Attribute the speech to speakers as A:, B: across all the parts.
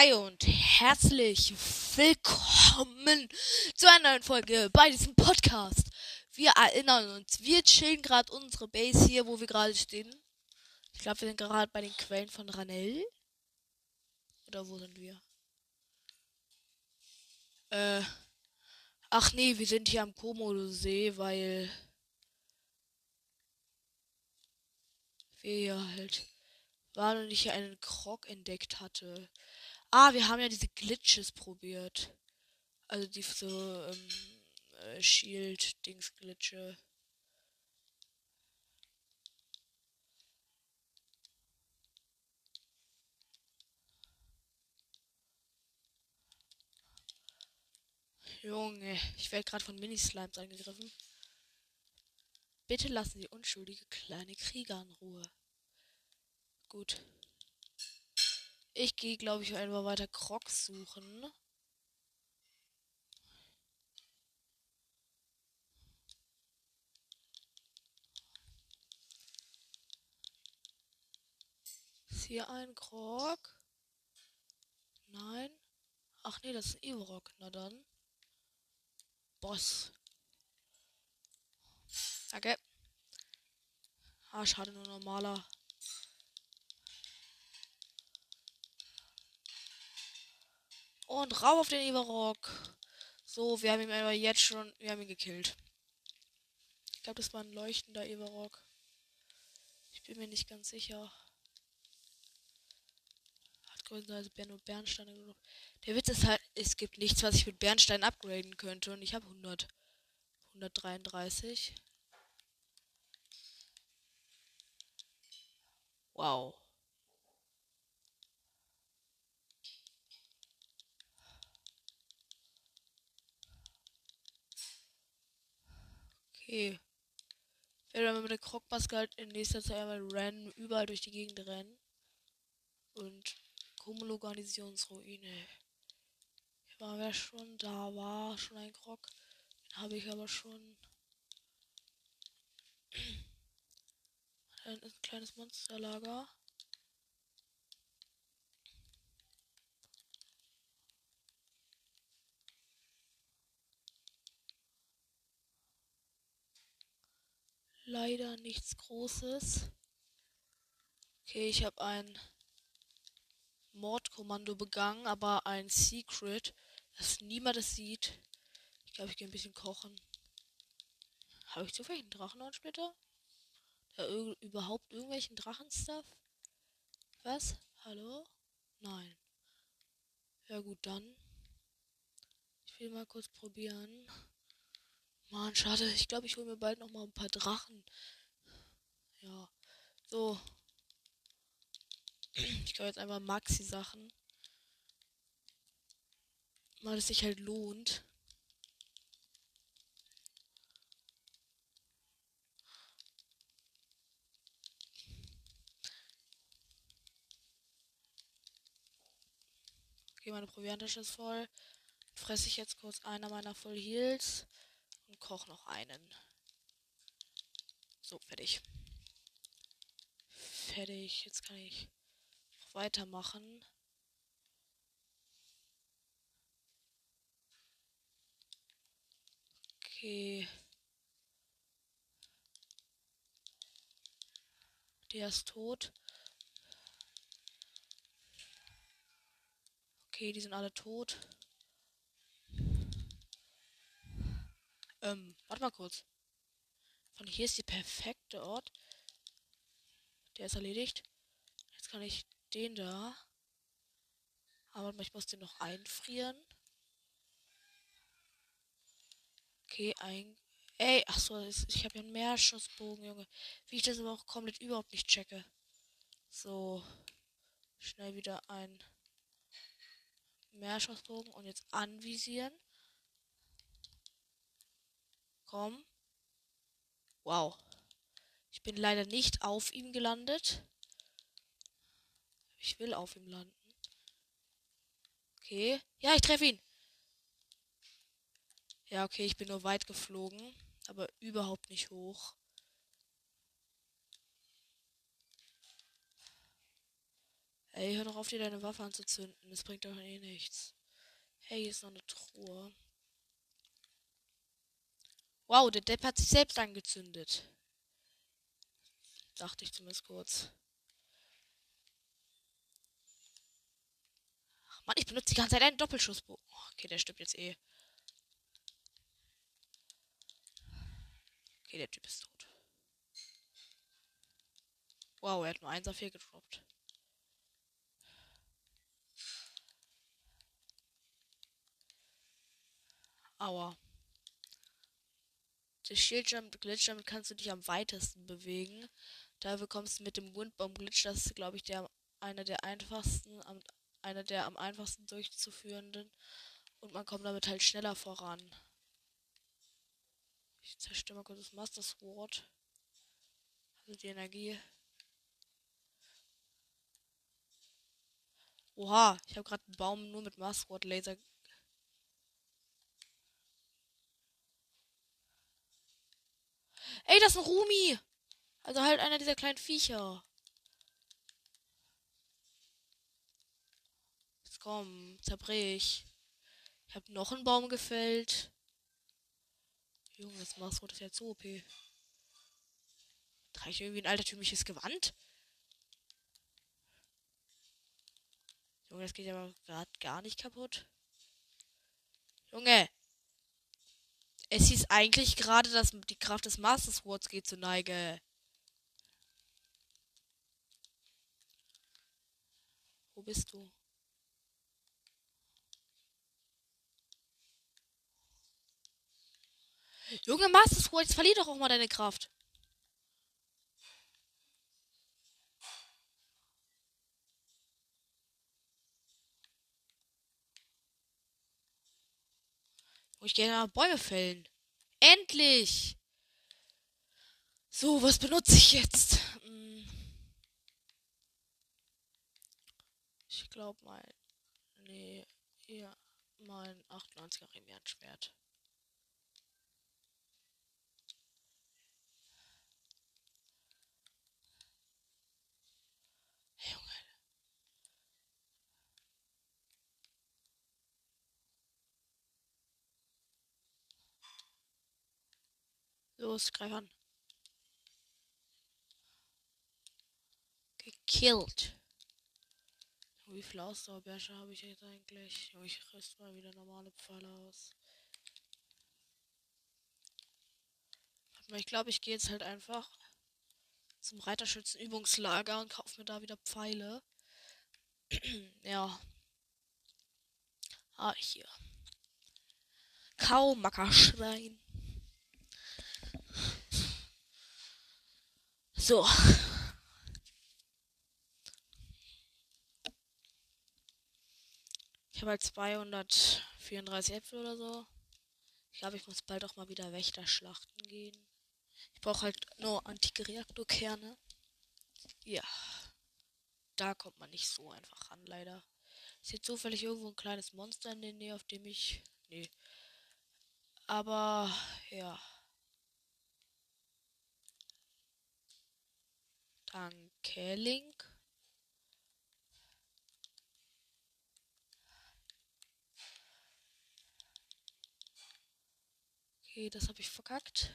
A: Hi und herzlich willkommen zu einer neuen Folge bei diesem Podcast. Wir erinnern uns, wir chillen gerade unsere Base hier, wo wir gerade stehen. Ich glaube, wir sind gerade bei den Quellen von Ranell. Oder wo sind wir? Äh. Ach nee, wir sind hier am Komodo-See, weil wir hier halt waren und ich hier einen Krog entdeckt hatte. Ah, wir haben ja diese Glitches probiert. Also die so ähm, äh, Shield-Dings-Glitche. Junge, ich werde gerade von Mini-Slimes angegriffen. Bitte lassen Sie unschuldige kleine Krieger in Ruhe. Gut. Ich gehe, glaube ich, einfach weiter Crocs suchen. Ist hier ein Krog? Nein. Ach nee, das ist ein Evorok. Na dann. Boss. Danke. Ah, schade, nur normaler. Und rauf auf den Everrock. So, wir haben ihn aber jetzt schon. Wir haben ihn gekillt. Ich glaube, das war ein leuchtender Everrock. Ich bin mir nicht ganz sicher. Hat größtenteils nur Bernsteine gedroppt. Der Witz ist halt, es gibt nichts, was ich mit Bernstein upgraden könnte. Und ich habe 100. 133. Wow. Okay. Ich werde mit der Krogmaske halt in nächster Zeit einmal rennen, überall durch die Gegend rennen. Und Kumulo Garnisonsruine. Ich war ja schon, da war schon ein Krog. Den habe ich aber schon. Ein kleines Monsterlager. Leider nichts Großes. Okay, ich habe ein Mordkommando begangen, aber ein Secret, dass niemand es sieht. Ich glaube, ich gehe ein bisschen kochen. Habe ich zufällig einen Drachenhornsplitter? Ja, überhaupt irgendwelchen Drachenstuff? Was? Hallo? Nein. Ja gut, dann. Ich will mal kurz probieren. Mann, schade. Ich glaube, ich hole mir bald noch mal ein paar Drachen. Ja. So. Ich glaube jetzt einfach Maxi-Sachen. Weil es sich halt lohnt. Okay, meine Proviantasche ist voll. Fresse ich jetzt kurz einer meiner Full Heals koch noch einen. So, fertig. Fertig. Jetzt kann ich weitermachen. Okay. Der ist tot. Okay, die sind alle tot. Ähm, warte mal kurz. Von hier ist die perfekte Ort. Der ist erledigt. Jetzt kann ich den da. Aber ich muss den noch einfrieren. Okay, ein. Ey, ach so, ich habe ja einen Meerschussbogen, Junge. Wie ich das aber auch komplett überhaupt nicht checke. So. Schnell wieder ein Meerschussbogen und jetzt anvisieren. Komm. Wow. Ich bin leider nicht auf ihm gelandet. Ich will auf ihm landen. Okay. Ja, ich treffe ihn. Ja, okay, ich bin nur weit geflogen, aber überhaupt nicht hoch. Ey, hör doch auf, dir deine Waffe anzuzünden. Das bringt doch eh nichts. Hey, hier ist noch eine Truhe. Wow, der Depp hat sich selbst angezündet. Dachte ich zumindest kurz. Ach Mann, ich benutze die ganze Zeit einen Doppelschussbogen. Oh, okay, der stirbt jetzt eh. Okay, der Typ ist tot. Wow, er hat nur 1 auf 4 gedroppt. Aua. Der Shield Jump Glitch, damit kannst du dich am weitesten bewegen. Da bekommst du mit dem Windbomb Glitch, das ist glaube ich der einer der einfachsten, am, einer der am einfachsten durchzuführenden. Und man kommt damit halt schneller voran. Ich zerstöre mal kurz das Master Sword. Also die Energie. Oha, ich habe gerade einen Baum nur mit Master Sword Laser Ey, das ist ein Rumi. Also halt einer dieser kleinen Viecher. Jetzt komm, zerbrich. Ich habe noch einen Baum gefällt. Junge, das Maßrot ist jetzt so OP. Trage ich irgendwie ein altertümliches Gewand? Junge, das geht aber gerade gar nicht kaputt. Junge, es hieß eigentlich gerade, dass die Kraft des Master Swords geht zu Neige. Wo bist du? Junge Master Sword, jetzt verlier doch auch mal deine Kraft. Oh, ich nach Bäume fällen. Endlich! So, was benutze ich jetzt? Hm. Ich glaube mein. Nee, ja, mein 98er Remian-Schwert. Los, greif an. Gekillt. Wie viele Ausdauerbärsche habe ich jetzt eigentlich? Ich rüste mal wieder normale Pfeile aus. Ich glaube, ich gehe jetzt halt einfach zum Reiterschützenübungslager und kaufe mir da wieder Pfeile. ja. Ah, hier. Kaumackerschrein. So. Ich habe halt 234 Äpfel oder so. Ich glaube, ich muss bald auch mal wieder Wächter schlachten gehen. Ich brauche halt nur antike Reaktorkerne. Ja. Da kommt man nicht so einfach ran, leider. Ist jetzt zufällig irgendwo ein kleines Monster in der Nähe, auf dem ich. Nee. Aber, ja. Danke, Link. Okay, das habe ich verkackt.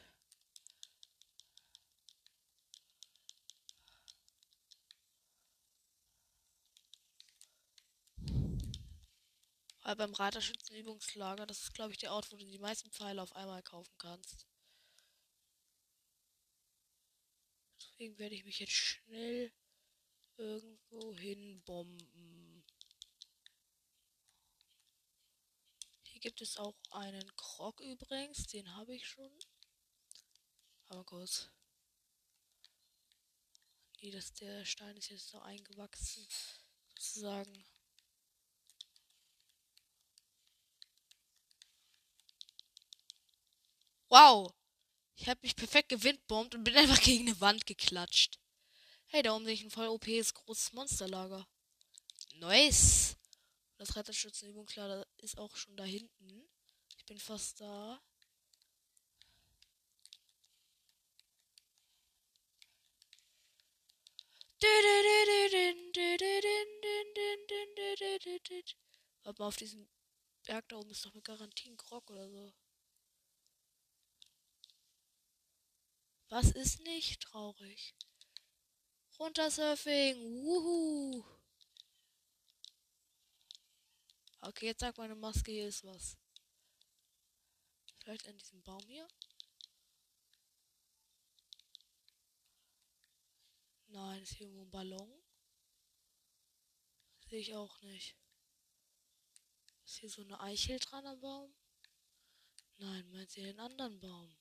A: Weil beim Reiterschützenübungslager, das ist glaube ich der Ort, wo du die meisten Pfeile auf einmal kaufen kannst. Deswegen werde ich mich jetzt schnell irgendwo hin bomben. Hier gibt es auch einen Krog übrigens. Den habe ich schon. Aber kurz. Nee, das, der Stein ist jetzt so eingewachsen. Sozusagen. Wow! Ich habe mich perfekt gewindbombt und bin einfach gegen eine Wand geklatscht. Hey, da oben sehe ich ein voll OPs großes Monsterlager. Nice. Das Retterschützenübungslager ist auch schon da hinten. Ich bin fast da. Warte mal, auf diesem Berg da oben ist doch mit Garantie ein Krog oder so. Was ist nicht traurig? Runtersurfing. Wuhu. Okay, jetzt sagt meine Maske, hier ist was. Vielleicht an diesem Baum hier? Nein, ist hier irgendwo ein Ballon? Sehe ich auch nicht. Ist hier so eine Eichel dran am Baum? Nein, meint ihr den anderen Baum?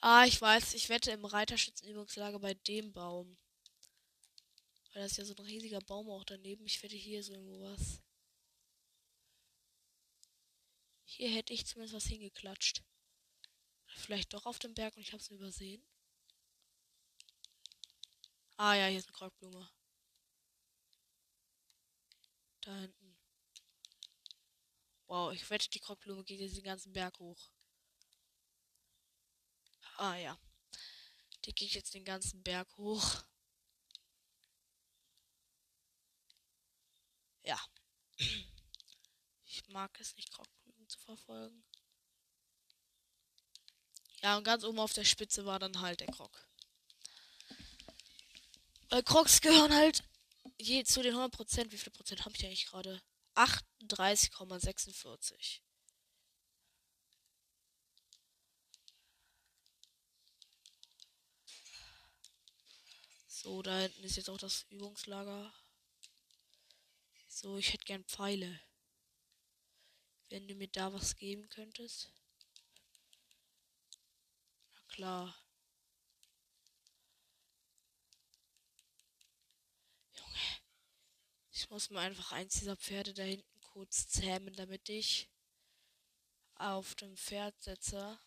A: Ah, ich weiß, ich wette im Reiterschützenübungslager bei dem Baum. Weil das ist ja so ein riesiger Baum auch daneben. Ich wette hier so irgendwo was. Hier hätte ich zumindest was hingeklatscht. Vielleicht doch auf dem Berg und ich habe es übersehen. Ah ja, hier ist eine Krogblume. Da hinten. Wow, ich wette, die Krogblume geht jetzt den ganzen Berg hoch. Ah ja. Die geht jetzt den ganzen Berg hoch. Ja. Ich mag es nicht, Krogblumen zu verfolgen. Ja, und ganz oben auf der Spitze war dann halt der Krog. Weil Crocs gehören halt je zu den 100 Prozent. Wie viel Prozent habe ich eigentlich gerade? 38,46. So, da hinten ist jetzt auch das Übungslager. So, ich hätte gern Pfeile. Wenn du mir da was geben könntest. Na klar. Ich muss mir einfach eins dieser Pferde da hinten kurz zähmen, damit ich auf dem Pferd setze.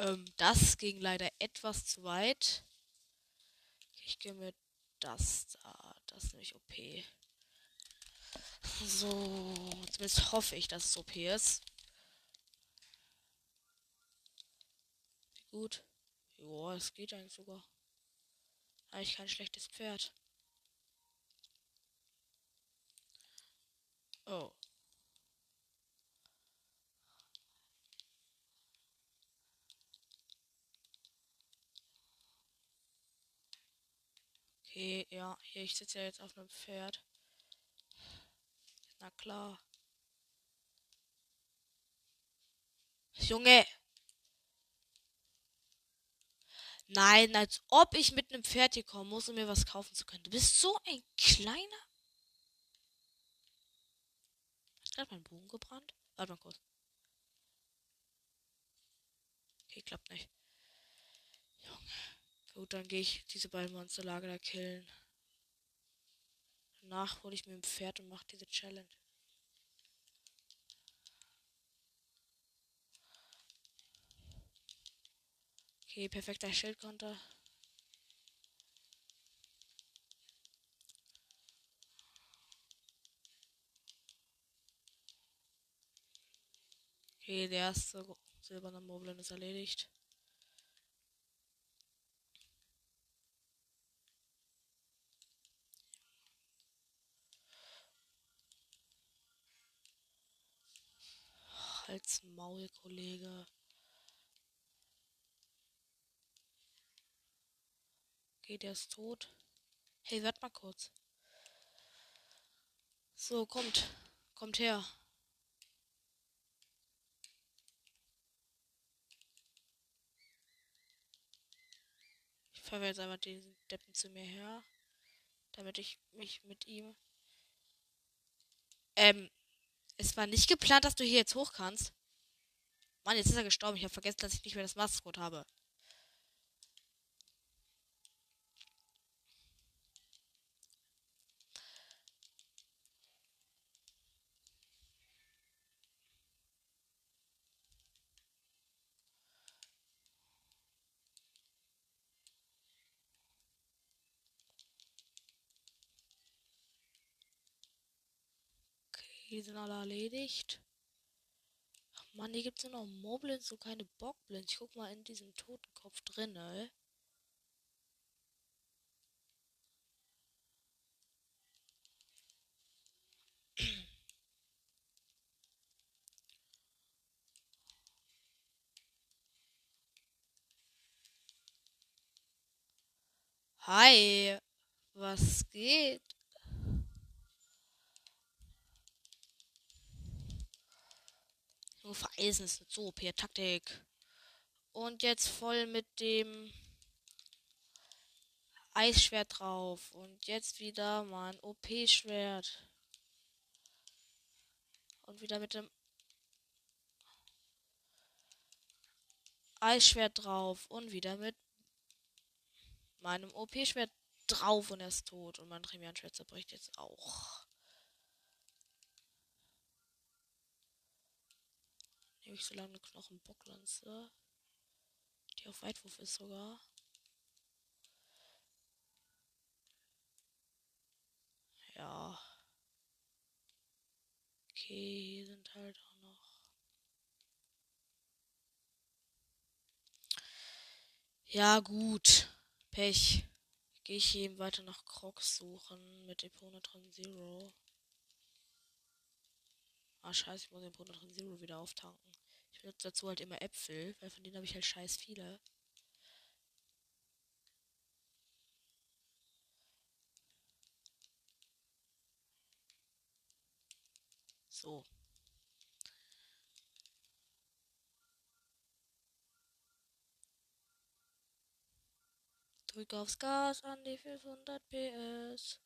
A: Ähm, das ging leider etwas zu weit. Ich gehe mit das da. Das ist nämlich OP. So, zumindest hoffe ich, dass es OP ist. Gut. Joa, es geht eigentlich sogar. Eigentlich kein schlechtes Pferd. Oh. Okay, ja, hier, ich sitze ja jetzt auf einem Pferd. Na klar. Junge! Nein, als ob ich mit einem Pferd hier kommen muss, um mir was kaufen zu können. Du bist so ein kleiner. Hat gerade mein Bogen gebrannt? Warte mal kurz. Okay, klappt nicht. Junge. Gut, dann gehe ich diese beiden Monsterlager da killen. Danach hole ich mir ein Pferd und mache diese Challenge. Okay, perfekter Schildkonter. Okay, der erste silberne Moblin ist erledigt. Halt's Maul, Kollege. Okay, der ist tot. Hey, warte mal kurz. So, kommt. Kommt her. Ich fahre jetzt einfach den Deppen zu mir her. Damit ich mich mit ihm. Ähm, es war nicht geplant, dass du hier jetzt hoch kannst. Mann, jetzt ist er gestorben. Ich habe vergessen, dass ich nicht mehr das Mastercode habe. die sind alle erledigt. Ach Mann, hier gibt es nur noch Moblins und keine Bockblins. Ich guck mal in diesem Totenkopf drin, ey. Hi, was geht? Nur vereisen ist so OP Taktik. Und jetzt voll mit dem Eisschwert drauf. Und jetzt wieder mein OP-Schwert. Und wieder mit dem Eisschwert drauf. Und wieder mit meinem OP-Schwert drauf und er ist tot. Und mein Tremian-Schwert zerbricht jetzt auch. Nehme ich so lange Knochenbocklanze. Die auf Weitwurf ist sogar. Ja. Okay, hier sind halt auch noch. Ja, gut. Pech. Gehe ich eben weiter nach Crocs suchen mit Eponatron Zero. Ah, scheiße, ich muss den Eponatron Zero wieder auftanken. Dazu halt immer Äpfel, weil von denen habe ich halt scheiß viele. So. Drück aufs Gas an die 500 PS.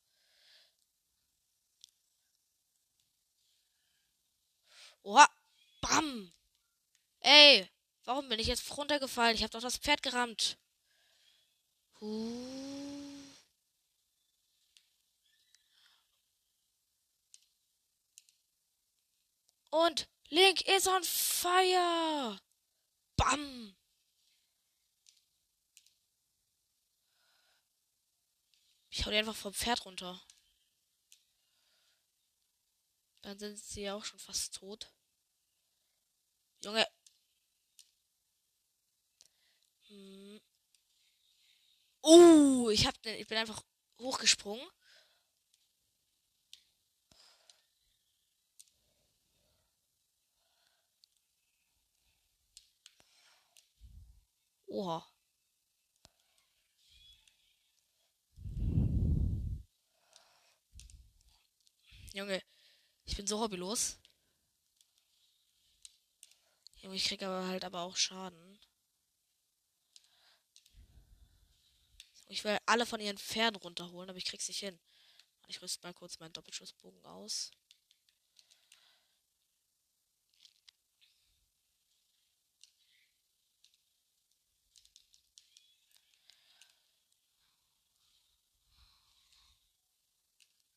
A: Oha! Bam! Ey! Warum bin ich jetzt runtergefallen? Ich habe doch das Pferd gerammt. Uh. Und Link is on fire. Bam. Ich hau die einfach vom Pferd runter. Dann sind sie ja auch schon fast tot. Junge. Hm. Uh, ich hab, ich bin einfach hochgesprungen. Oha. Junge, ich bin so hobbylos. Junge, ich krieg aber halt aber auch Schaden. Ich will alle von ihren Pferden runterholen, aber ich krieg's nicht hin. Ich rüste mal kurz meinen Doppelschussbogen aus.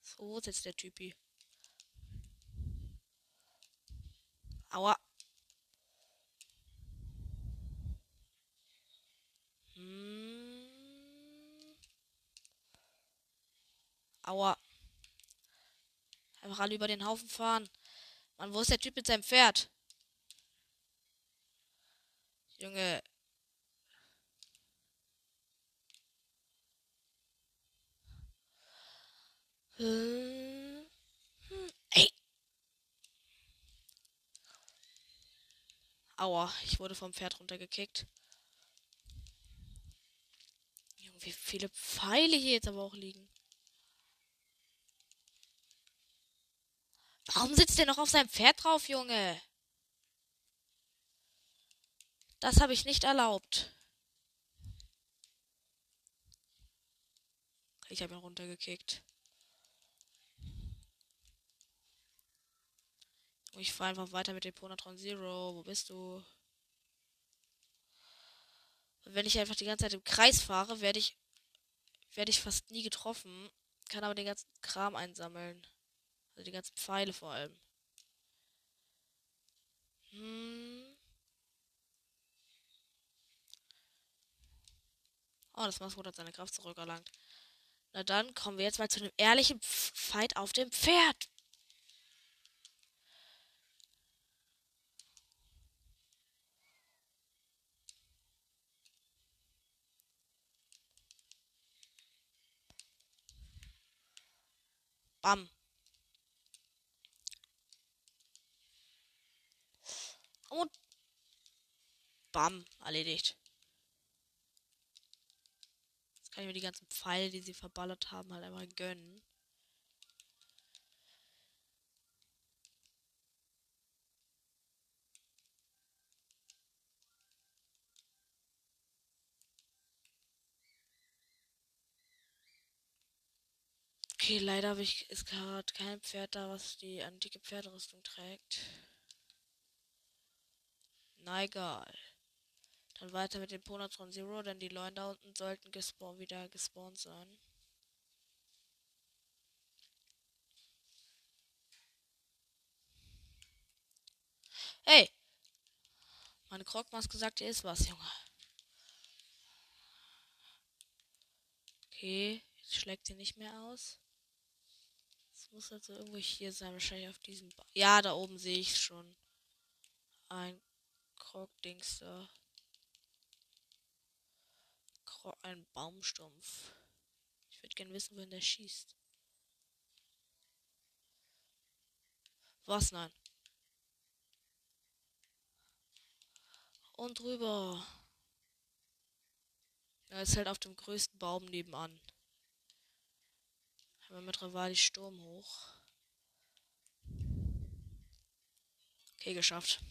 A: So, wo ist jetzt der Typi? Aua. Hm. Aua. Einfach alle über den Haufen fahren. Mann, wo ist der Typ mit seinem Pferd? Junge. Hm. Ey. Aua, ich wurde vom Pferd runtergekickt. Junge, wie viele Pfeile hier jetzt aber auch liegen. Warum sitzt der noch auf seinem Pferd drauf, Junge? Das habe ich nicht erlaubt. Ich habe ihn runtergekickt. Ich fahre einfach weiter mit dem Ponatron Zero. Wo bist du? Wenn ich einfach die ganze Zeit im Kreis fahre, werde ich werde ich fast nie getroffen. Kann aber den ganzen Kram einsammeln. Also die ganzen Pfeile vor allem. Hm. Oh, das Mascot hat seine Kraft zurückerlangt. Na dann kommen wir jetzt mal zu einem ehrlichen Fight auf dem Pferd. Bam. Und bam, erledigt. Jetzt kann ich mir die ganzen Pfeile, die sie verballert haben, halt einmal gönnen. Okay, leider habe ich ist gerade kein Pferd da, was die antike Pferderüstung trägt. Na egal. Dann weiter mit dem Ponatron Zero, denn die Leute da unten sollten gespawn wieder gespawnt sein. Hey! Meine Krogmaske sagt, hier ist was, Junge. Okay, jetzt schlägt sie nicht mehr aus. Es muss also irgendwo hier sein, wahrscheinlich auf diesem. Ba ja, da oben sehe ich schon. Ein Krog-Dings da. Krog, ein Baumstumpf. Ich würde gerne wissen, wohin der schießt. Was? Nein. Und rüber. Er ist halt auf dem größten Baum nebenan. Haben mit Rivali Sturm hoch. Okay, geschafft.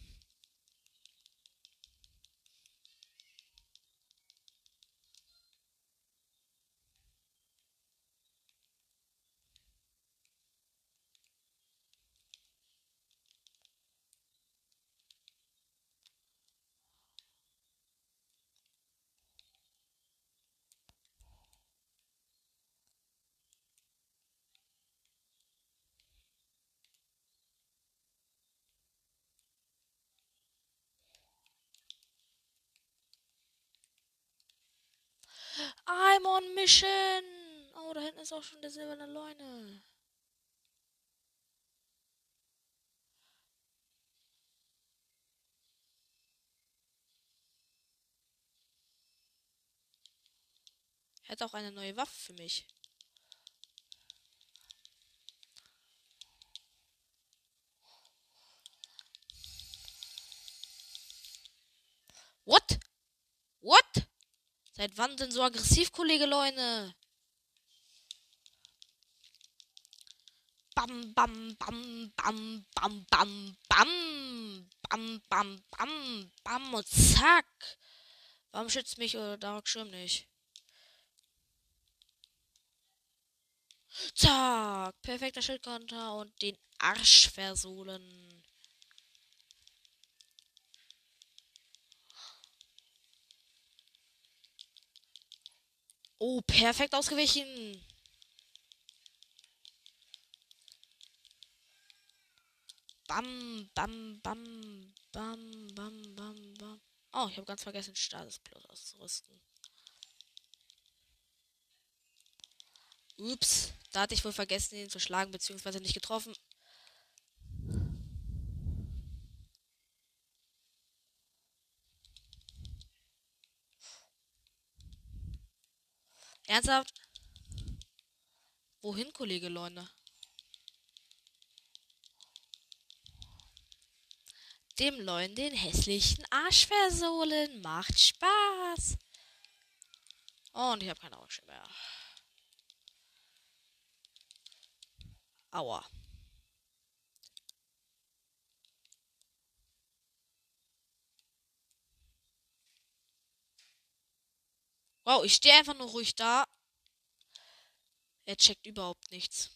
A: Mission. Oh, da hinten ist auch schon der silberne Leune. Hat auch eine neue Waffe für mich. Seit wann denn so aggressiv, Kollege Leune? Bam, bam, bam, bam, bam, bam, bam. Bam, bam, bam, bam und zack. Warum schützt mich oder Dark Schirm nicht? Zack. Perfekter Schildkonter und den Arsch versohlen. Oh, perfekt ausgewichen. Bam, bam, bam, bam, bam, bam, bam. Oh, ich habe ganz vergessen, Statusplot auszurüsten. Ups, da hatte ich wohl vergessen, ihn zu schlagen, beziehungsweise nicht getroffen. Ernsthaft? Wohin, Kollege Leune? Dem Leuen den hässlichen Arsch versohlen. Macht Spaß. Oh, und ich habe keine Augen mehr. Aua. Wow, ich stehe einfach nur ruhig da. Er checkt überhaupt nichts.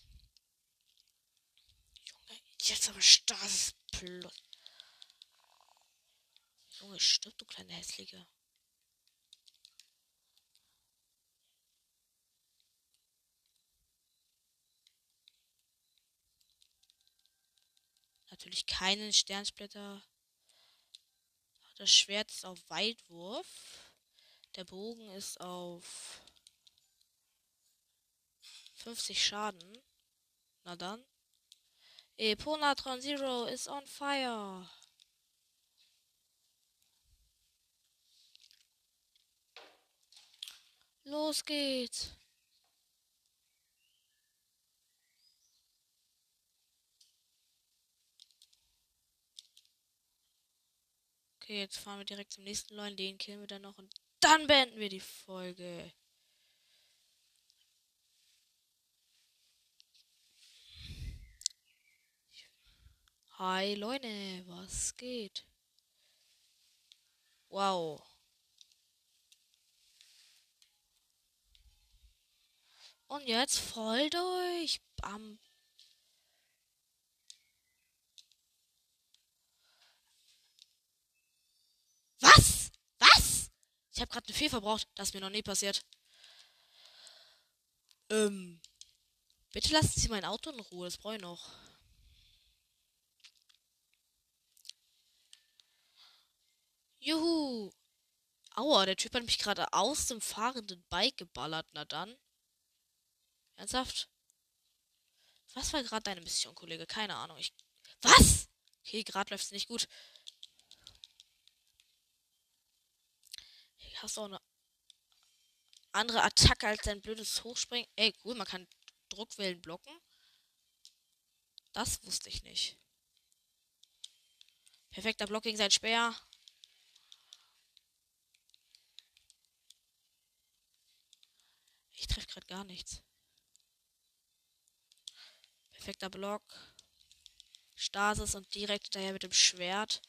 A: Junge, jetzt aber starres Plot. Junge, stirb, du kleine Hässliche. Natürlich keinen Sternsplitter. Das Schwert ist auf Weitwurf. Der Bogen ist auf 50 Schaden. Na dann. Eponatron Zero is on fire. Los geht's. Okay, jetzt fahren wir direkt zum nächsten Leuen. Den killen wir dann noch und dann beenden wir die Folge. Hi Leute, was geht? Wow. Und jetzt voll durch. Bam. Was? Ich habe gerade eine Fee verbraucht. Das ist mir noch nie passiert. Ähm. Bitte lassen Sie mein Auto in Ruhe. Das brauche ich noch. Juhu. Aua, der Typ hat mich gerade aus dem fahrenden Bike geballert. Na dann. Ernsthaft? Was war gerade deine Mission, Kollege? Keine Ahnung. Ich. Was? Okay, gerade läuft es nicht gut. Hast du auch eine andere Attacke als dein blödes Hochspringen? Ey, cool, man kann Druckwellen blocken. Das wusste ich nicht. Perfekter Block gegen sein Speer. Ich treffe gerade gar nichts. Perfekter Block. Stasis und direkt daher mit dem Schwert.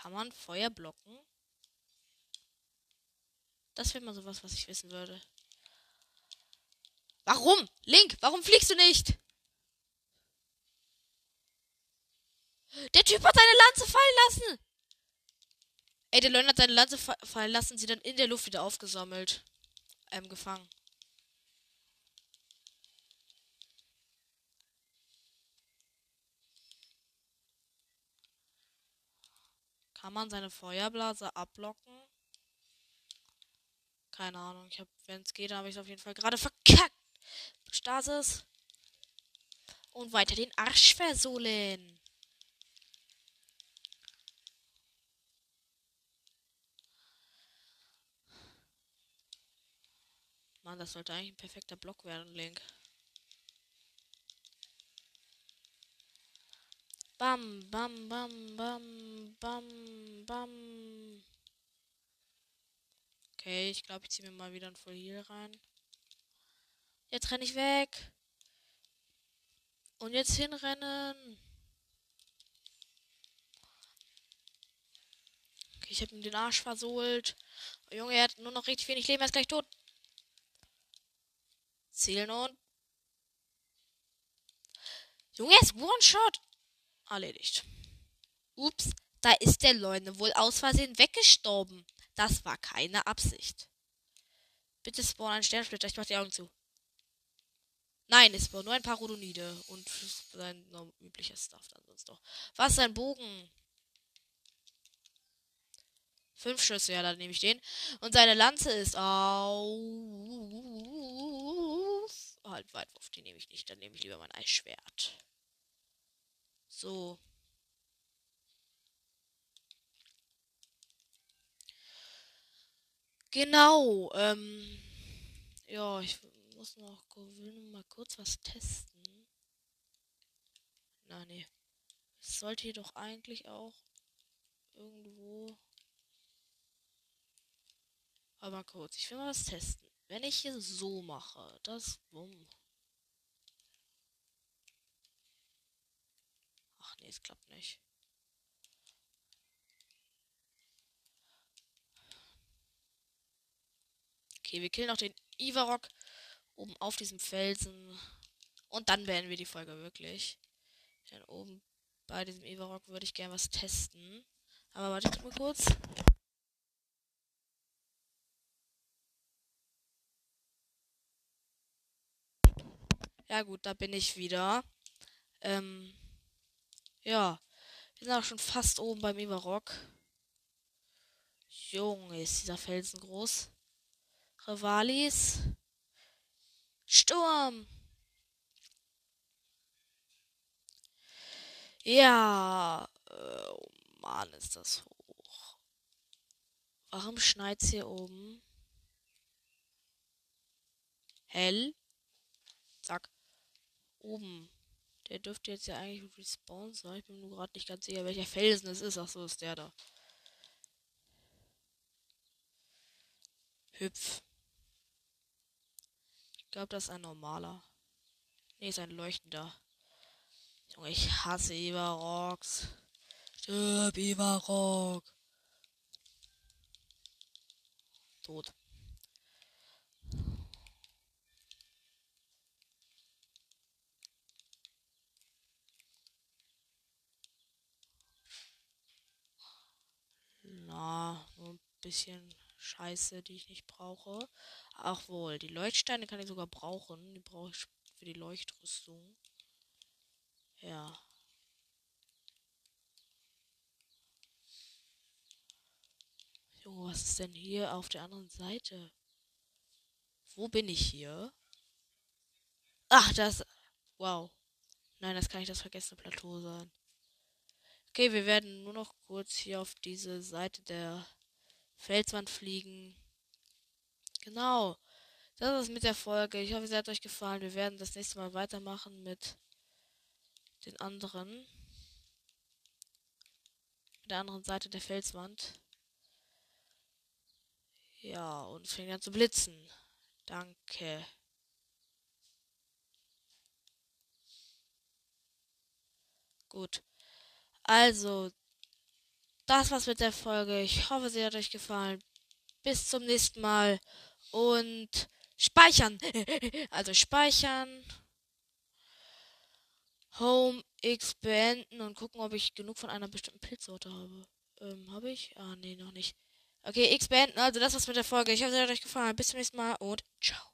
A: Kann man Feuer blocken? Das wäre mal sowas, was ich wissen würde. Warum? Link, warum fliegst du nicht? Der Typ hat seine Lanze fallen lassen. Ey, der Leon hat seine Lanze fa fallen lassen, sie dann in der Luft wieder aufgesammelt. Ähm, gefangen. Kann man seine Feuerblase ablocken? Keine Ahnung. Ich habe, wenn es geht, habe ich es auf jeden Fall gerade verkackt. Stasis. Und weiter den Arsch versohlen. Mann, das sollte eigentlich ein perfekter Block werden, Link. Bam, bam, bam, bam, bam, bam. Okay, ich glaube, ich ziehe mir mal wieder ein Full Heal rein. Jetzt renne ich weg. Und jetzt hinrennen. Okay, ich habe ihm den Arsch versohlt. Oh, Junge, er hat nur noch richtig wenig Leben. Er ist gleich tot. Zielen und. Junge, er ist One-Shot. Erledigt. Ups, da ist der Leune wohl aus Versehen weggestorben. Das war keine Absicht. Bitte spawn ein Sternsplitter, ich mach die Augen zu. Nein, es war nur ein paar Rodonide und sein übliches Stuff dann sonst doch. Was ein Bogen? Fünf Schüsse, ja, dann nehme ich den. Und seine Lanze ist auf. Halt Weitwurf, die nehme ich nicht. Dann nehme ich lieber mein Eisschwert. So. Genau. Ähm, ja, ich muss noch mal kurz was testen. Na nee. Es sollte hier doch eigentlich auch irgendwo. Aber kurz, ich will mal was testen. Wenn ich hier so mache, das bumm. Nee, es klappt nicht. Okay, wir killen noch den Ivarok oben auf diesem Felsen. Und dann beenden wir die Folge wirklich. Denn oben bei diesem Ivarok würde ich gerne was testen. Aber wartet mal kurz. Ja gut, da bin ich wieder. Ähm, ja, wir sind auch schon fast oben beim Ivarok. Junge, ist dieser Felsen groß. Rivalis. Sturm. Ja. Oh Mann, ist das hoch. Warum schneit's hier oben? Hell. Zack. Oben. Der dürfte jetzt ja eigentlich respawn sein. Ich bin nur gerade nicht ganz sicher, welcher Felsen es ist. Ach so, ist der da. Hüpf. Ich glaube, das ist ein normaler. Nee, ist ein leuchtender. Junge, ich hasse Ivarox. Stirb, Ivarok. Tot. Na, nur ein bisschen Scheiße, die ich nicht brauche. Ach wohl, die Leuchtsteine kann ich sogar brauchen. Die brauche ich für die Leuchtrüstung. Ja. Junge, was ist denn hier auf der anderen Seite? Wo bin ich hier? Ach, das. Wow. Nein, das kann nicht das vergessene Plateau sein. Okay, wir werden nur noch kurz hier auf diese Seite der Felswand fliegen. Genau. Das ist mit der Folge. Ich hoffe, sie hat euch gefallen. Wir werden das nächste Mal weitermachen mit den anderen. Mit der anderen Seite der Felswand. Ja, und fängt an zu blitzen. Danke. Gut. Also, das war's mit der Folge. Ich hoffe, sie hat euch gefallen. Bis zum nächsten Mal und speichern. also speichern. Home X beenden und gucken, ob ich genug von einer bestimmten Pilzsorte habe. Ähm, habe ich? Ah, nee, noch nicht. Okay, X beenden. Also das war's mit der Folge. Ich hoffe, sie hat euch gefallen. Bis zum nächsten Mal und ciao.